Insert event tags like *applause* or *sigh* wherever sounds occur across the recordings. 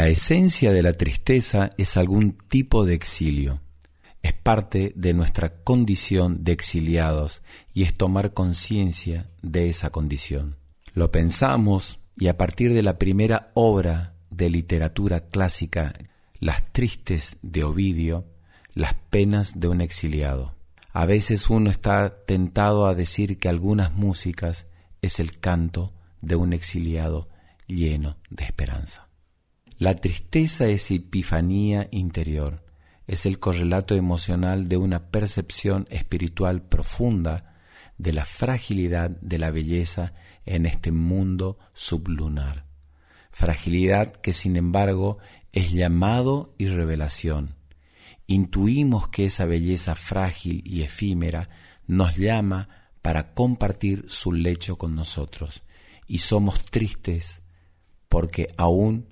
La esencia de la tristeza es algún tipo de exilio. Es parte de nuestra condición de exiliados y es tomar conciencia de esa condición. Lo pensamos y a partir de la primera obra de literatura clásica, Las Tristes de Ovidio, las penas de un exiliado. A veces uno está tentado a decir que algunas músicas es el canto de un exiliado lleno de esperanza. La tristeza es epifanía interior, es el correlato emocional de una percepción espiritual profunda de la fragilidad de la belleza en este mundo sublunar. Fragilidad que sin embargo es llamado y revelación. Intuimos que esa belleza frágil y efímera nos llama para compartir su lecho con nosotros y somos tristes porque aún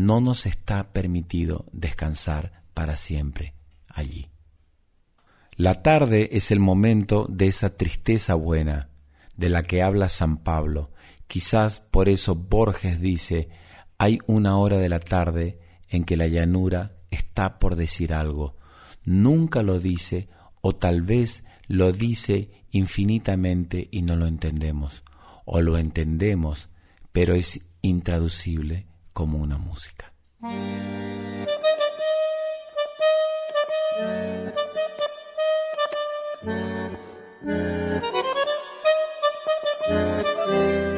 no nos está permitido descansar para siempre allí. La tarde es el momento de esa tristeza buena de la que habla San Pablo. Quizás por eso Borges dice, hay una hora de la tarde en que la llanura está por decir algo. Nunca lo dice o tal vez lo dice infinitamente y no lo entendemos. O lo entendemos, pero es intraducible como una música. *laughs*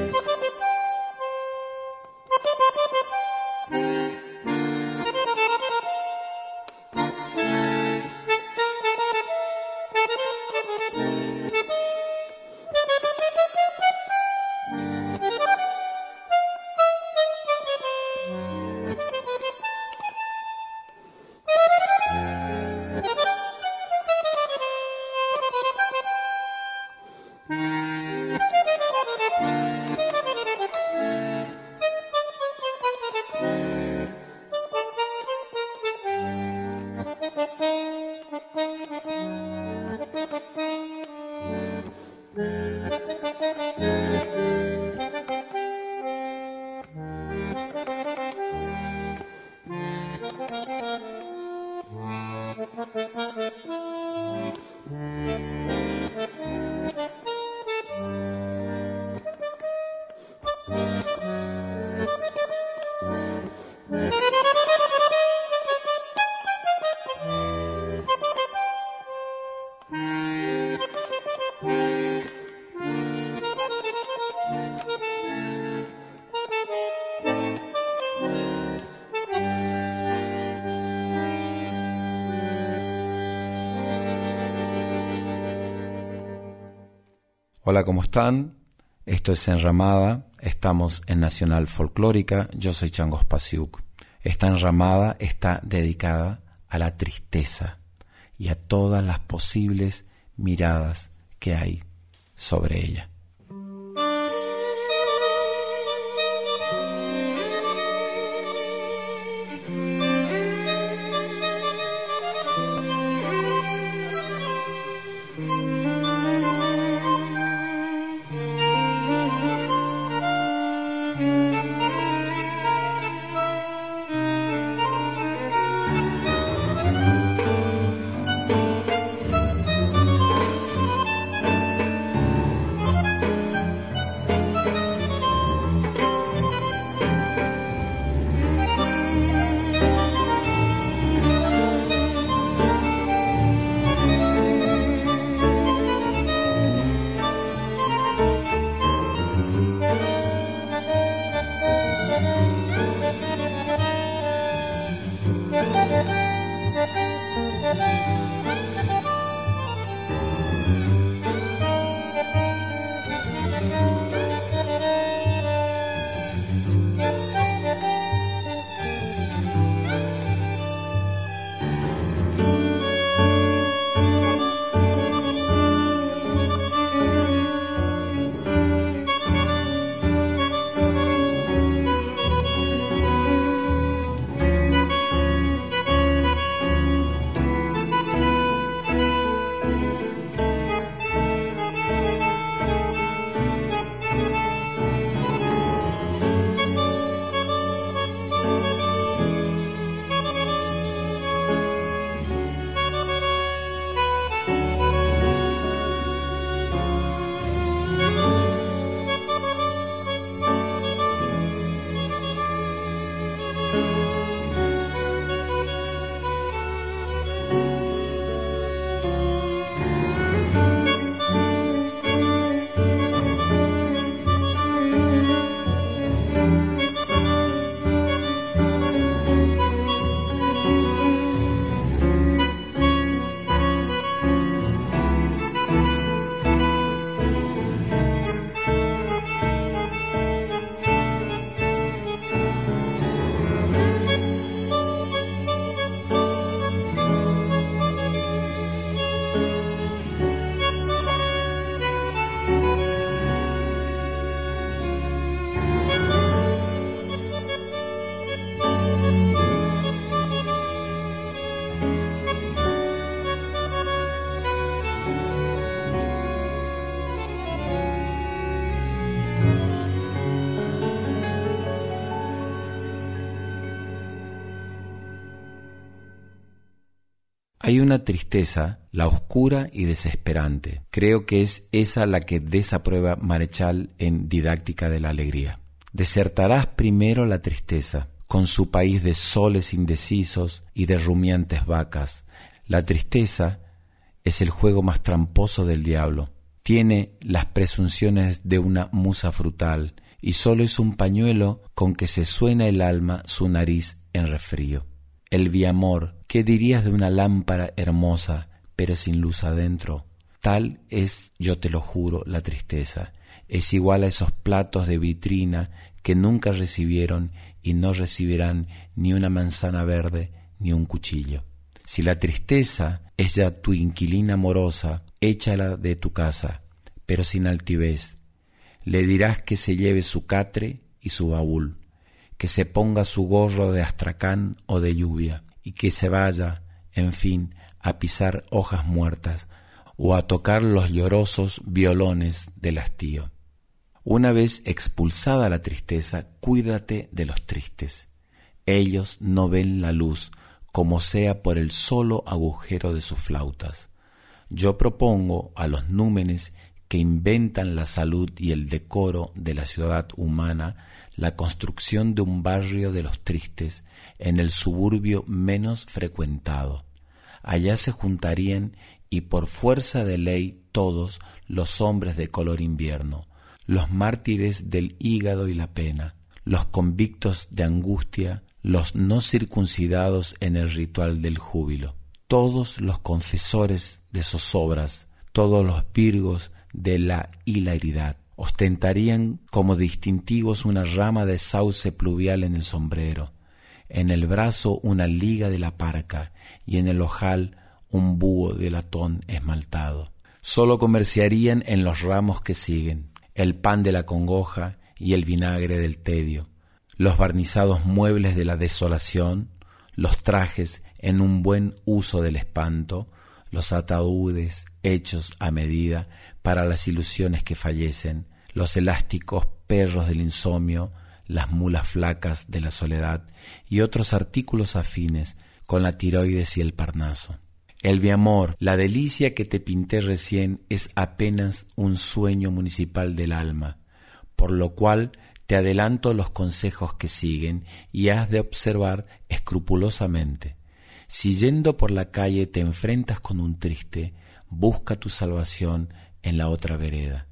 Hola, ¿cómo están? Esto es Enramada, estamos en Nacional Folclórica, yo soy Changos Pasiuk. Esta enramada está dedicada a la tristeza y a todas las posibles miradas que hay sobre ella. Hay una tristeza, la oscura y desesperante. Creo que es esa la que desaprueba Marechal en Didáctica de la Alegría. Desertarás primero la tristeza, con su país de soles indecisos y de rumiantes vacas. La tristeza es el juego más tramposo del diablo. Tiene las presunciones de una musa frutal y solo es un pañuelo con que se suena el alma su nariz en resfrío. El viamor, ¿qué dirías de una lámpara hermosa pero sin luz adentro? Tal es, yo te lo juro, la tristeza. Es igual a esos platos de vitrina que nunca recibieron y no recibirán ni una manzana verde ni un cuchillo. Si la tristeza es ya tu inquilina amorosa, échala de tu casa, pero sin altivez. Le dirás que se lleve su catre y su baúl, que se ponga su gorro de astracán o de lluvia, y que se vaya, en fin, a pisar hojas muertas o a tocar los llorosos violones del hastío. Una vez expulsada la tristeza, cuídate de los tristes. Ellos no ven la luz, como sea por el solo agujero de sus flautas. Yo propongo a los númenes que inventan la salud y el decoro de la ciudad humana la construcción de un barrio de los tristes en el suburbio menos frecuentado. Allá se juntarían y por fuerza de ley todos los hombres de color invierno, los mártires del hígado y la pena, los convictos de angustia, los no circuncidados en el ritual del júbilo, todos los confesores de zozobras, todos los virgos de la hilaridad, ostentarían como distintivos una rama de sauce pluvial en el sombrero, en el brazo una liga de la parca y en el ojal un búho de latón esmaltado. Sólo comerciarían en los ramos que siguen, el pan de la congoja y el vinagre del tedio, los barnizados muebles de la desolación, los trajes en un buen uso del espanto, los ataúdes hechos a medida para las ilusiones que fallecen, los elásticos perros del insomnio, las mulas flacas de la soledad y otros artículos afines con la tiroides y el parnaso. El mi amor, la delicia que te pinté recién es apenas un sueño municipal del alma, por lo cual te adelanto los consejos que siguen y has de observar escrupulosamente. Si yendo por la calle te enfrentas con un triste, busca tu salvación en la otra vereda,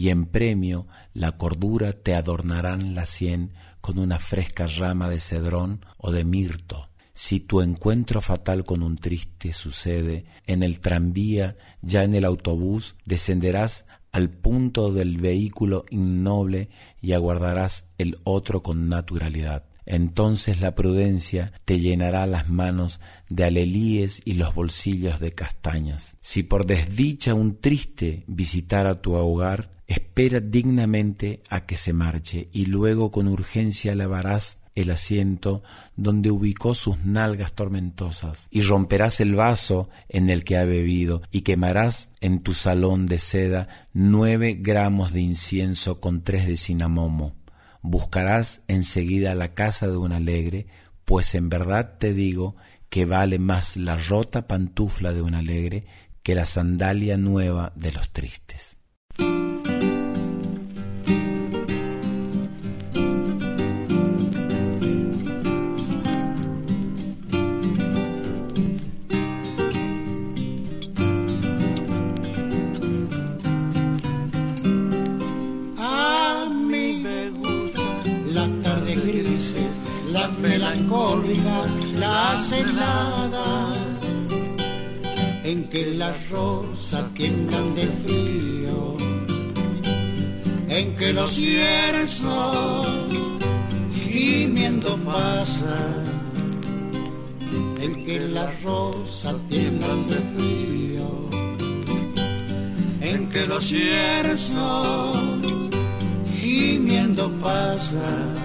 y en premio la cordura te adornarán la sien con una fresca rama de cedrón o de mirto. Si tu encuentro fatal con un triste sucede en el tranvía, ya en el autobús, descenderás al punto del vehículo innoble y aguardarás el otro con naturalidad. Entonces la prudencia te llenará las manos de alelíes y los bolsillos de castañas. Si por desdicha un triste visitara tu hogar, espera dignamente a que se marche y luego con urgencia lavarás el asiento donde ubicó sus nalgas tormentosas, y romperás el vaso en el que ha bebido, y quemarás en tu salón de seda nueve gramos de incienso con tres de cinamomo. Buscarás enseguida la casa de un alegre, pues en verdad te digo que vale más la rota pantufla de un alegre que la sandalia nueva de los tristes. En que las rosas tiemblan de frío, en que los cierzos gimiendo pasa, en que las rosas tiemblan de frío, en que los cierzos gimiendo pasa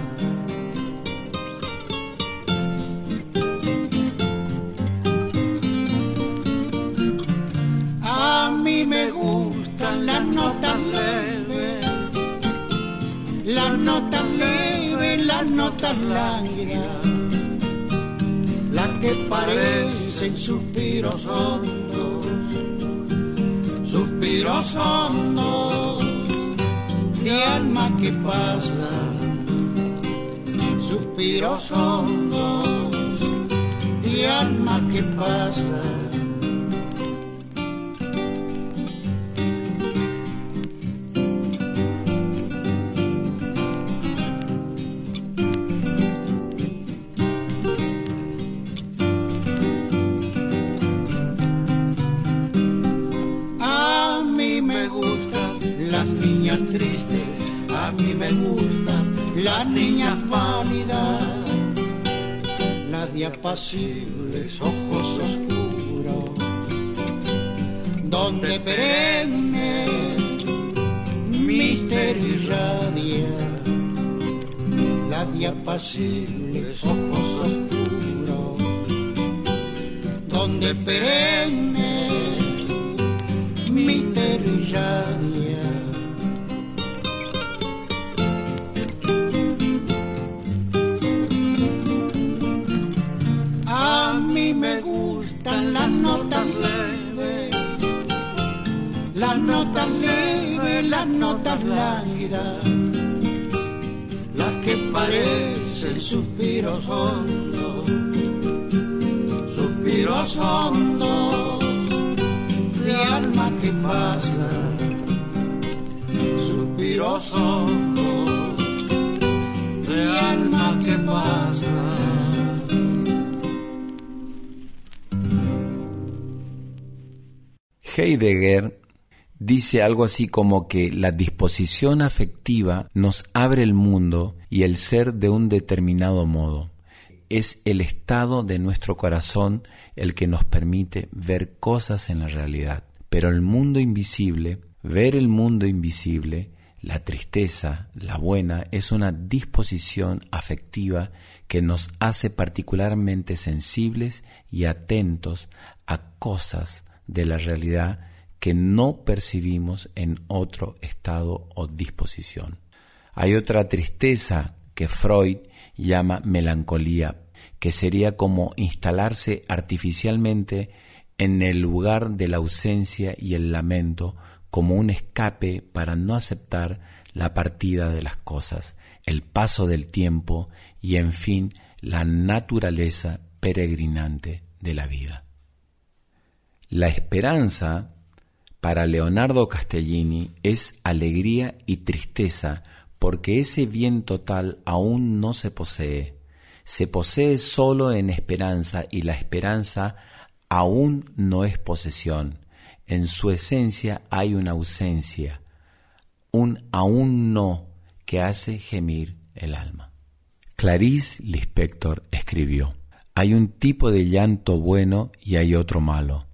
las notas leves, las notas leves, las notas largas, las que parecen suspiros hondos, suspiros hondos de alma que pasa, suspiros hondos de alma que pasa. Apacibles ojos oscuros, donde perenne misterio irradia, las de apacibles ojos oscuros, donde perenne misterio irradia. Leves, las notas lánguidas, las que parecen suspiros hondos, suspiros hondos de alma que pasa, suspiros hondos de alma que pasa. Heidegger dice algo así como que la disposición afectiva nos abre el mundo y el ser de un determinado modo. Es el estado de nuestro corazón el que nos permite ver cosas en la realidad. Pero el mundo invisible, ver el mundo invisible, la tristeza, la buena, es una disposición afectiva que nos hace particularmente sensibles y atentos a cosas de la realidad que no percibimos en otro estado o disposición. Hay otra tristeza que Freud llama melancolía, que sería como instalarse artificialmente en el lugar de la ausencia y el lamento como un escape para no aceptar la partida de las cosas, el paso del tiempo y en fin la naturaleza peregrinante de la vida. La esperanza para Leonardo Castellini es alegría y tristeza porque ese bien total aún no se posee. Se posee solo en esperanza y la esperanza aún no es posesión. En su esencia hay una ausencia, un aún no que hace gemir el alma. Clarice Lispector escribió, hay un tipo de llanto bueno y hay otro malo.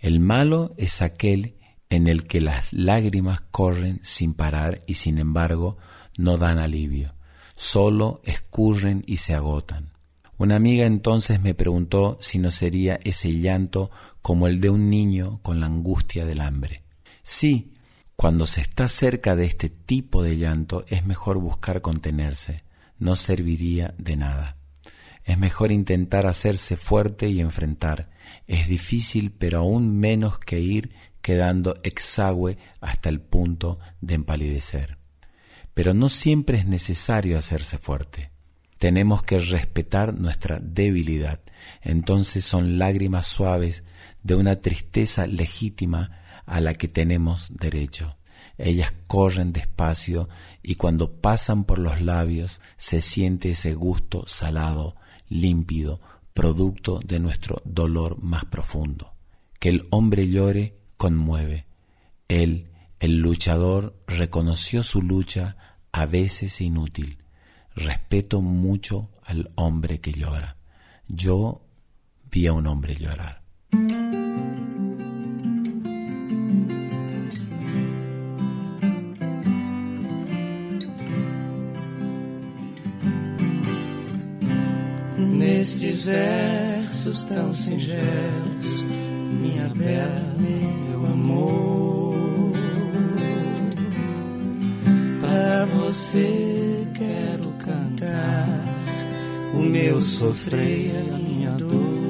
El malo es aquel en el que las lágrimas corren sin parar y sin embargo no dan alivio, solo escurren y se agotan. Una amiga entonces me preguntó si no sería ese llanto como el de un niño con la angustia del hambre. Sí, cuando se está cerca de este tipo de llanto es mejor buscar contenerse, no serviría de nada. Es mejor intentar hacerse fuerte y enfrentar, es difícil, pero aún menos que ir quedando exagüe hasta el punto de empalidecer. Pero no siempre es necesario hacerse fuerte. Tenemos que respetar nuestra debilidad. Entonces son lágrimas suaves de una tristeza legítima a la que tenemos derecho. Ellas corren despacio y cuando pasan por los labios se siente ese gusto salado, límpido, producto de nuestro dolor más profundo. Que el hombre llore conmueve. Él, el luchador, reconoció su lucha a veces inútil. Respeto mucho al hombre que llora. Yo vi a un hombre llorar. versos minha bela, meu amor. Pra você quero cantar o meu sofrer, a minha dor.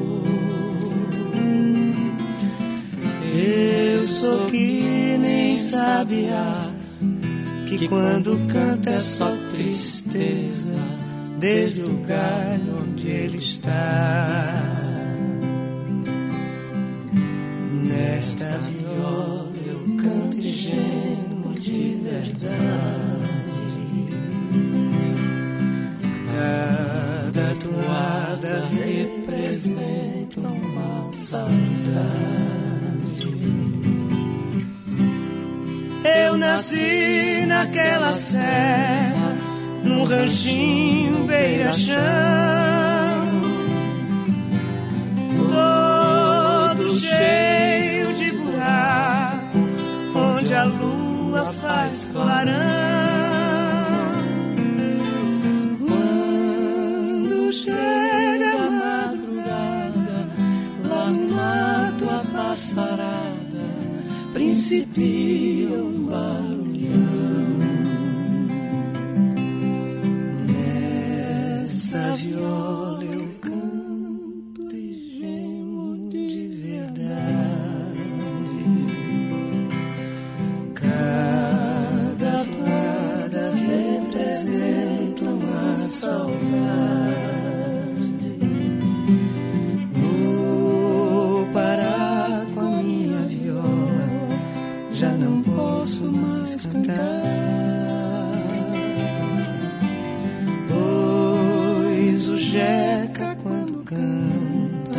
Eu sou que nem sabia que quando canta é só tristeza, desde o galho onde ele está. Nesta viola eu canto e gemo de verdade. Cada toada representa uma saudade. Eu nasci naquela serra, num ranchinho beira-chão. Clarão. Jeca, quando canta,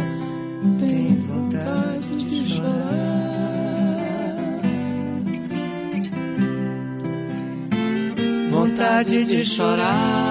tem vontade de chorar. Vontade de chorar.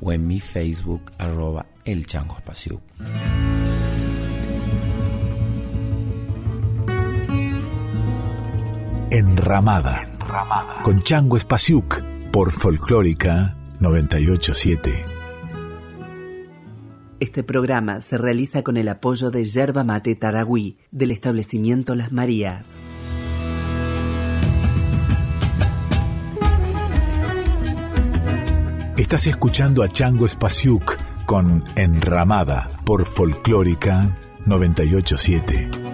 o en mi Facebook arroba el changospasiuk. Enramada, con Chango Espasiuk por Folclórica 987. Este programa se realiza con el apoyo de Yerba Mate Taragüí del establecimiento Las Marías. Estás escuchando a Chango Espasiuk con Enramada por Folclórica 987.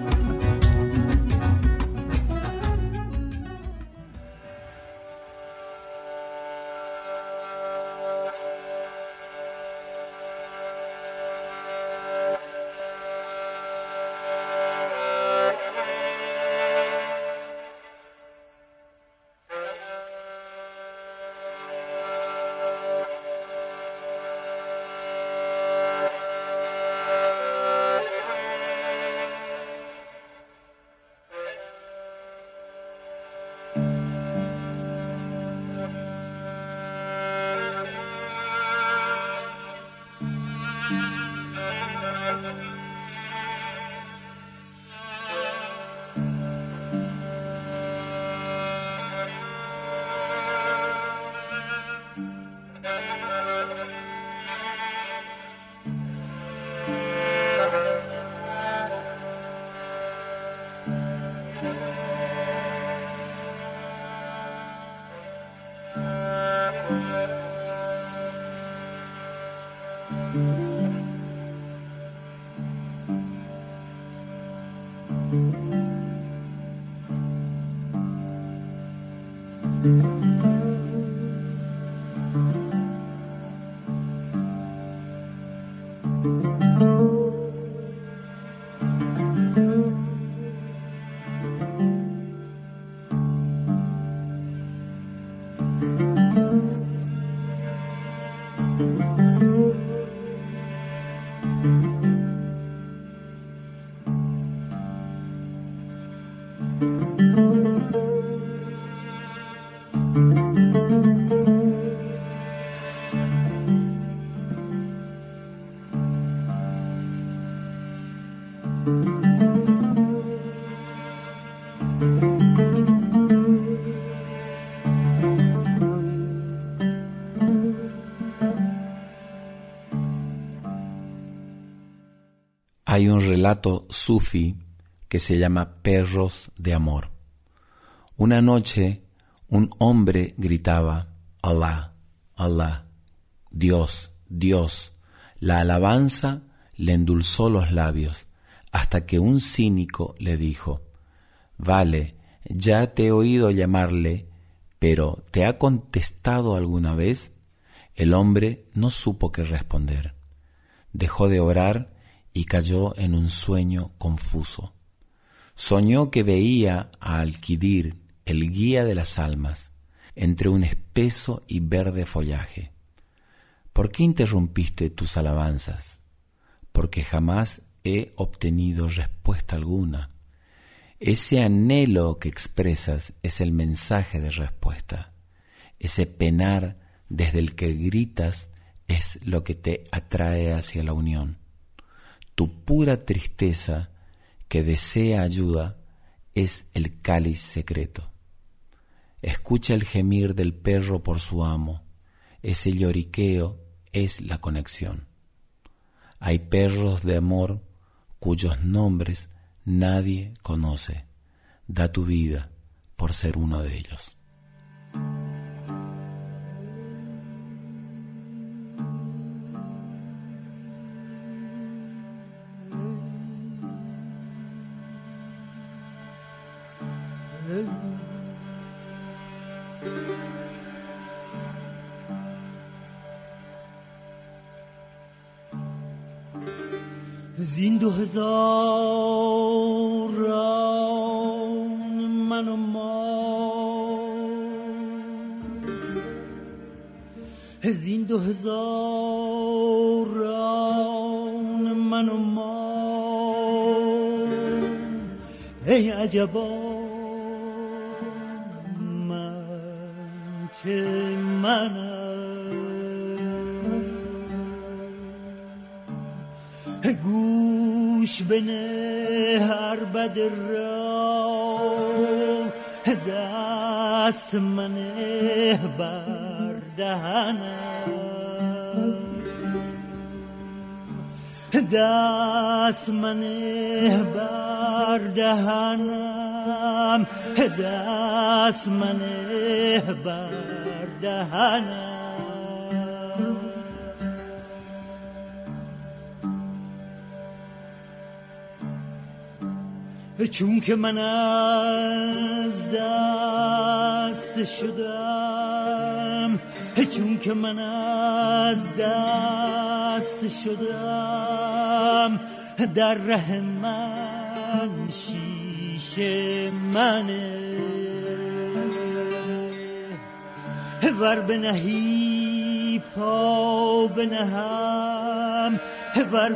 Mm-hmm. Hay un relato sufi que se llama Perros de Amor. Una noche un hombre gritaba, Allah, Allah, Dios, Dios. La alabanza le endulzó los labios hasta que un cínico le dijo, Vale, ya te he oído llamarle, pero ¿te ha contestado alguna vez? El hombre no supo qué responder. Dejó de orar y cayó en un sueño confuso. Soñó que veía a Alquidir, el guía de las almas, entre un espeso y verde follaje. ¿Por qué interrumpiste tus alabanzas? Porque jamás he obtenido respuesta alguna. Ese anhelo que expresas es el mensaje de respuesta. Ese penar desde el que gritas es lo que te atrae hacia la unión. Tu pura tristeza que desea ayuda es el cáliz secreto. Escucha el gemir del perro por su amo. Ese lloriqueo es la conexión. Hay perros de amor cuyos nombres nadie conoce. Da tu vida por ser uno de ellos. گوش بنه هر بد را دست منه بر دهنم. دست منه بر دهنم. دست منه بر دهنم. چون که من از دست شدم چون که من از دست شدم در ره من شیشه منه. ور بنهی پا بنهم ور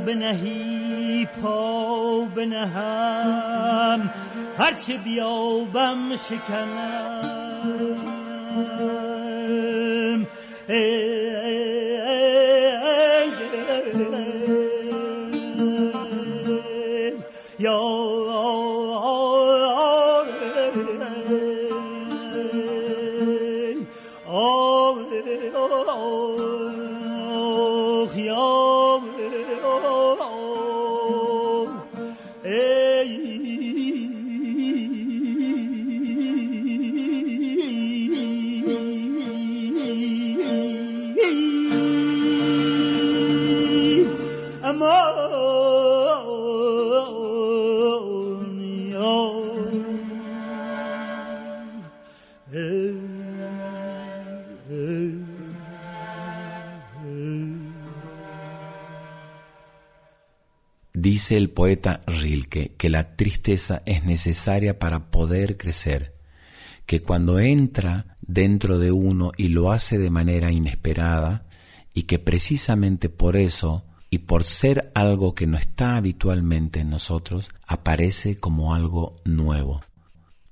پا بنهم هرچه بیابم شکنم. Dice el poeta Rilke que la tristeza es necesaria para poder crecer, que cuando entra dentro de uno y lo hace de manera inesperada, y que precisamente por eso y por ser algo que no está habitualmente en nosotros, aparece como algo nuevo.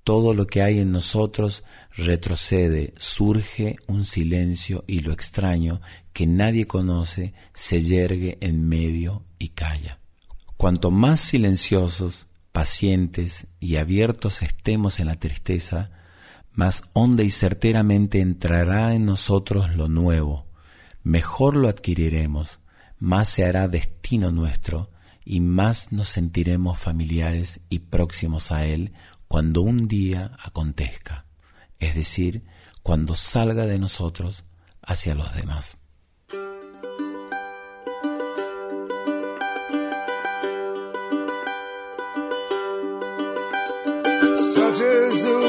Todo lo que hay en nosotros retrocede, surge un silencio y lo extraño que nadie conoce se yergue en medio y calla. Cuanto más silenciosos, pacientes y abiertos estemos en la tristeza, más honda y certeramente entrará en nosotros lo nuevo, mejor lo adquiriremos, más se hará destino nuestro y más nos sentiremos familiares y próximos a Él cuando un día acontezca, es decir, cuando salga de nosotros hacia los demás. Rogers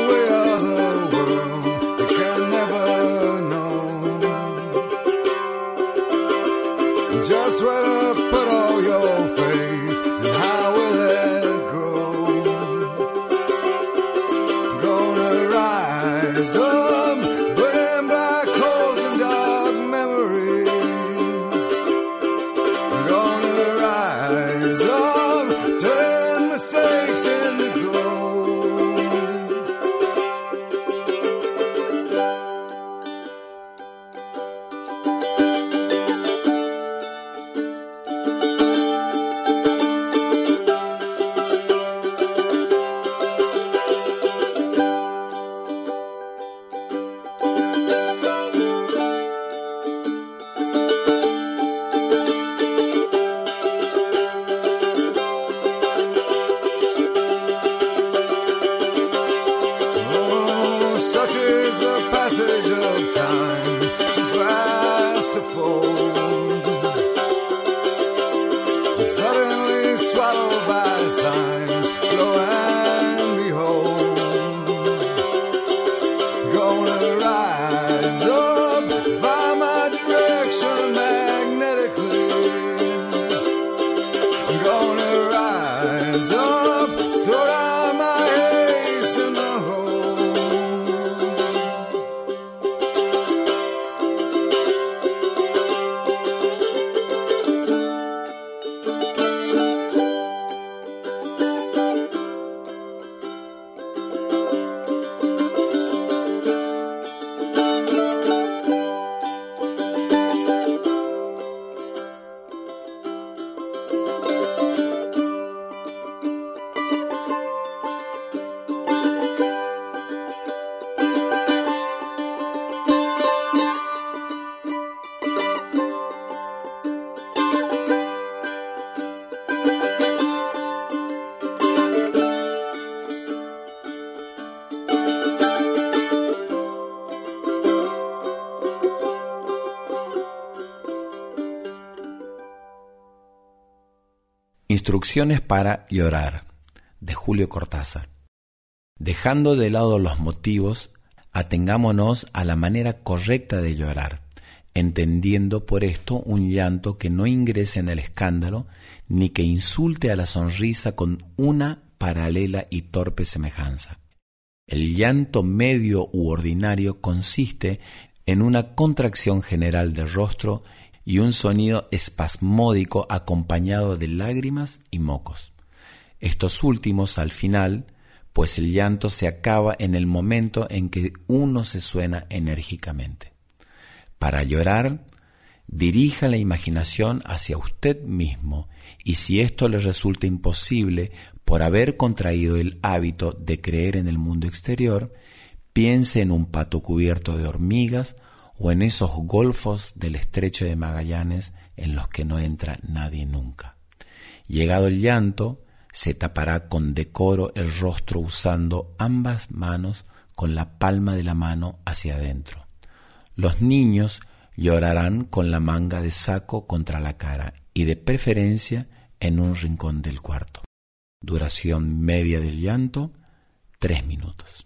Para llorar de Julio Cortázar. Dejando de lado los motivos, atengámonos a la manera correcta de llorar, entendiendo por esto un llanto que no ingrese en el escándalo ni que insulte a la sonrisa con una paralela y torpe semejanza. El llanto medio u ordinario consiste en una contracción general del rostro y un sonido espasmódico acompañado de lágrimas y mocos. Estos últimos al final, pues el llanto se acaba en el momento en que uno se suena enérgicamente. Para llorar, dirija la imaginación hacia usted mismo y si esto le resulta imposible por haber contraído el hábito de creer en el mundo exterior, piense en un pato cubierto de hormigas o en esos golfos del estrecho de Magallanes en los que no entra nadie nunca. Llegado el llanto, se tapará con decoro el rostro usando ambas manos con la palma de la mano hacia adentro. Los niños llorarán con la manga de saco contra la cara y de preferencia en un rincón del cuarto. Duración media del llanto, tres minutos.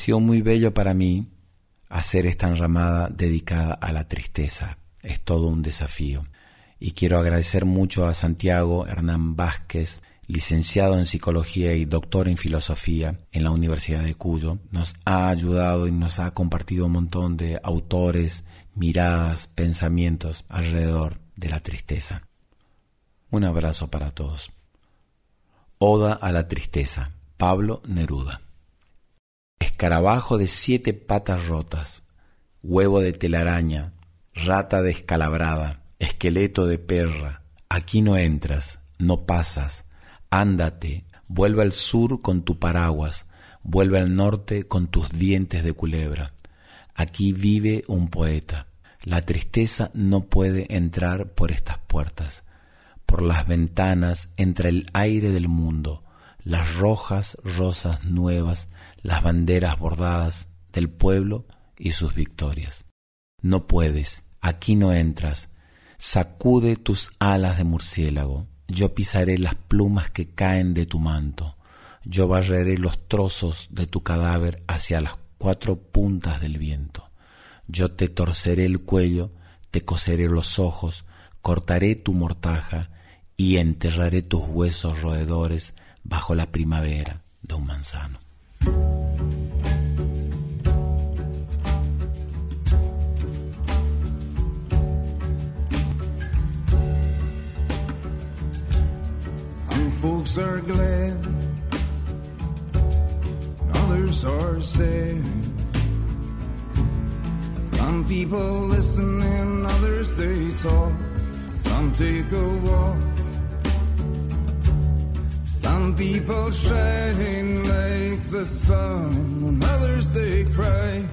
Sido muy bello para mí hacer esta enramada dedicada a la tristeza. Es todo un desafío. Y quiero agradecer mucho a Santiago Hernán Vázquez, licenciado en psicología y doctor en filosofía en la Universidad de Cuyo. Nos ha ayudado y nos ha compartido un montón de autores, miradas, pensamientos alrededor de la tristeza. Un abrazo para todos. Oda a la tristeza. Pablo Neruda. Escarabajo de siete patas rotas, huevo de telaraña, rata descalabrada, esqueleto de perra, aquí no entras, no pasas, ándate, vuelve al sur con tu paraguas, vuelve al norte con tus dientes de culebra. Aquí vive un poeta. La tristeza no puede entrar por estas puertas. Por las ventanas entra el aire del mundo, las rojas rosas nuevas, las banderas bordadas del pueblo y sus victorias. No puedes, aquí no entras. Sacude tus alas de murciélago. Yo pisaré las plumas que caen de tu manto. Yo barreré los trozos de tu cadáver hacia las cuatro puntas del viento. Yo te torceré el cuello, te coseré los ojos, cortaré tu mortaja y enterraré tus huesos roedores bajo la primavera de un manzano. Some folks are glad, others are sad. Some people listen and others they talk. Some take a walk. Some people shine like the sun, and others they cry.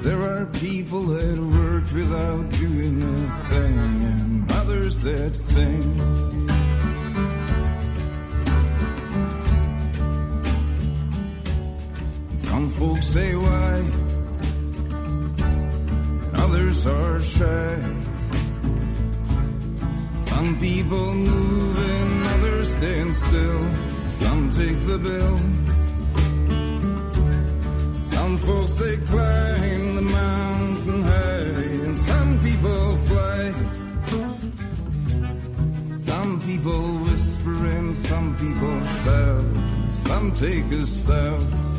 There are people that work without doing a thing, and others that sing. Some folks say why, and others are shy. Some people move and others stand still. Some take the bill. Some folks they climb the mountain high, and some people fly. Some people whisper and some people shout. Some take a stout.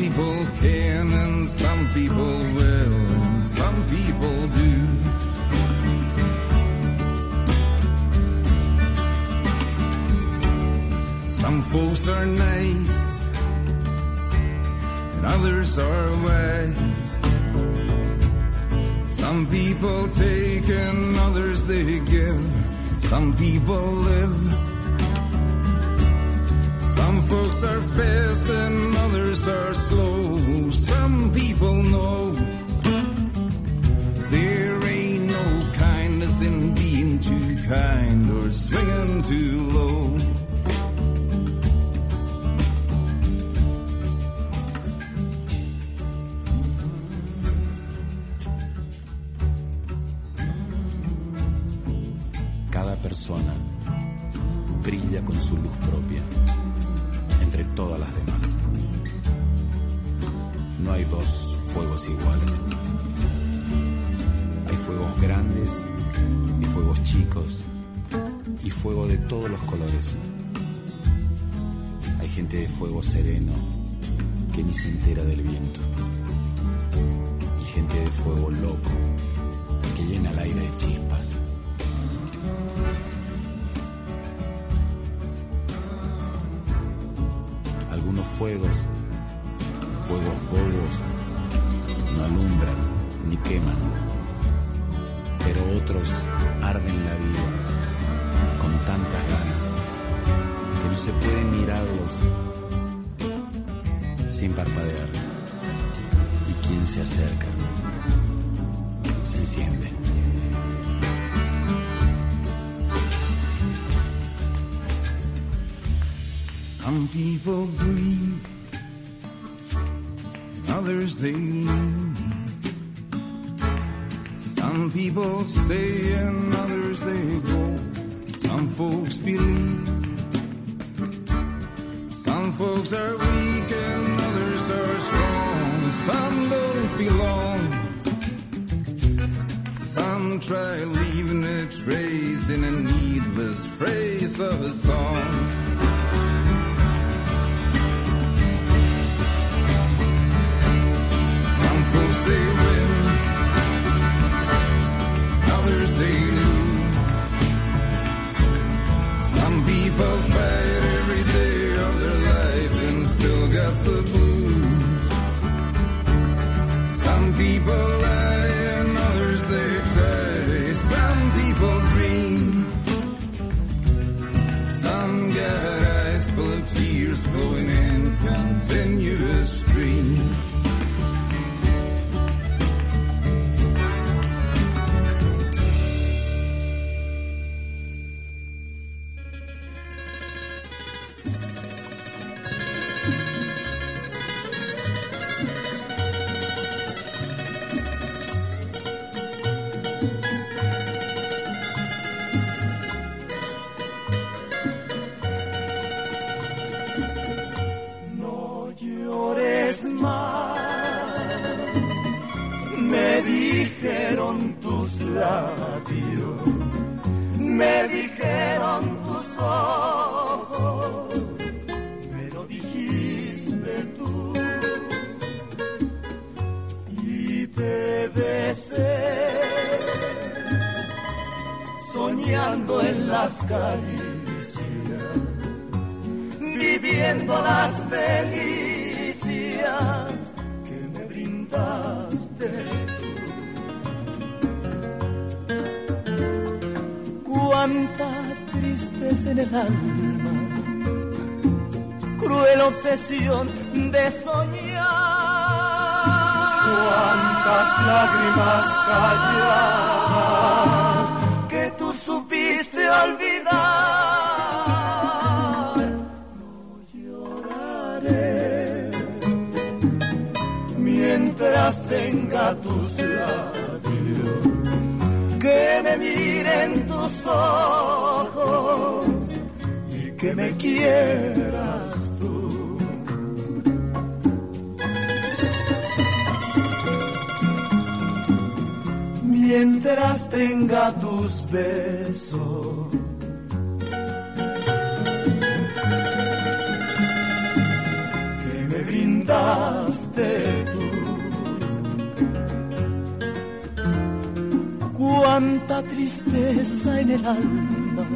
People can and some people will and some people do. Some folks are nice, and others are wise. Some people take and others they give. Some people live. Some folks are fast and others are slow. Some people know there ain't no kindness in being too kind or swinging too low. Y fuegos chicos, y fuego de todos los colores. Hay gente de fuego sereno que ni se entera del viento. Y gente de fuego loco que llena el aire de chispas. Algunos fuegos, fuegos bobos, no alumbran ni queman, otros arden la vida con tantas ganas que no se puede mirarlos sin parpadear. Y quien se acerca se enciende. Some people grieve, others they leave. Some people stay and others they go. Some folks believe. Some folks are weak and others are strong. Some don't belong. Some try leaving a trace in a needless phrase of a song. the moon. Que tú supiste olvidar. Lloraré mientras tenga tus labios que me miren tus ojos y que me quieras Mientras tenga tus besos que me brindaste tú. Cuánta tristeza en el alma,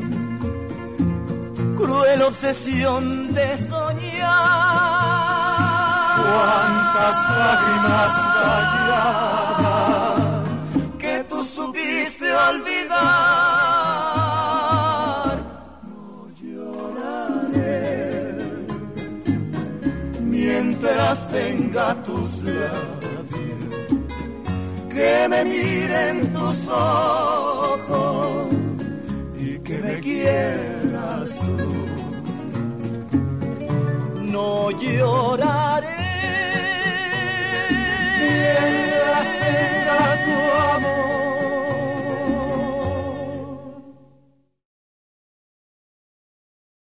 cruel obsesión de soñar. Cuántas lágrimas calladas hiciste olvidar. No lloraré mientras tenga tus labios, que me miren tus ojos y que me quieras tú. No lloraré mientras tenga tu amor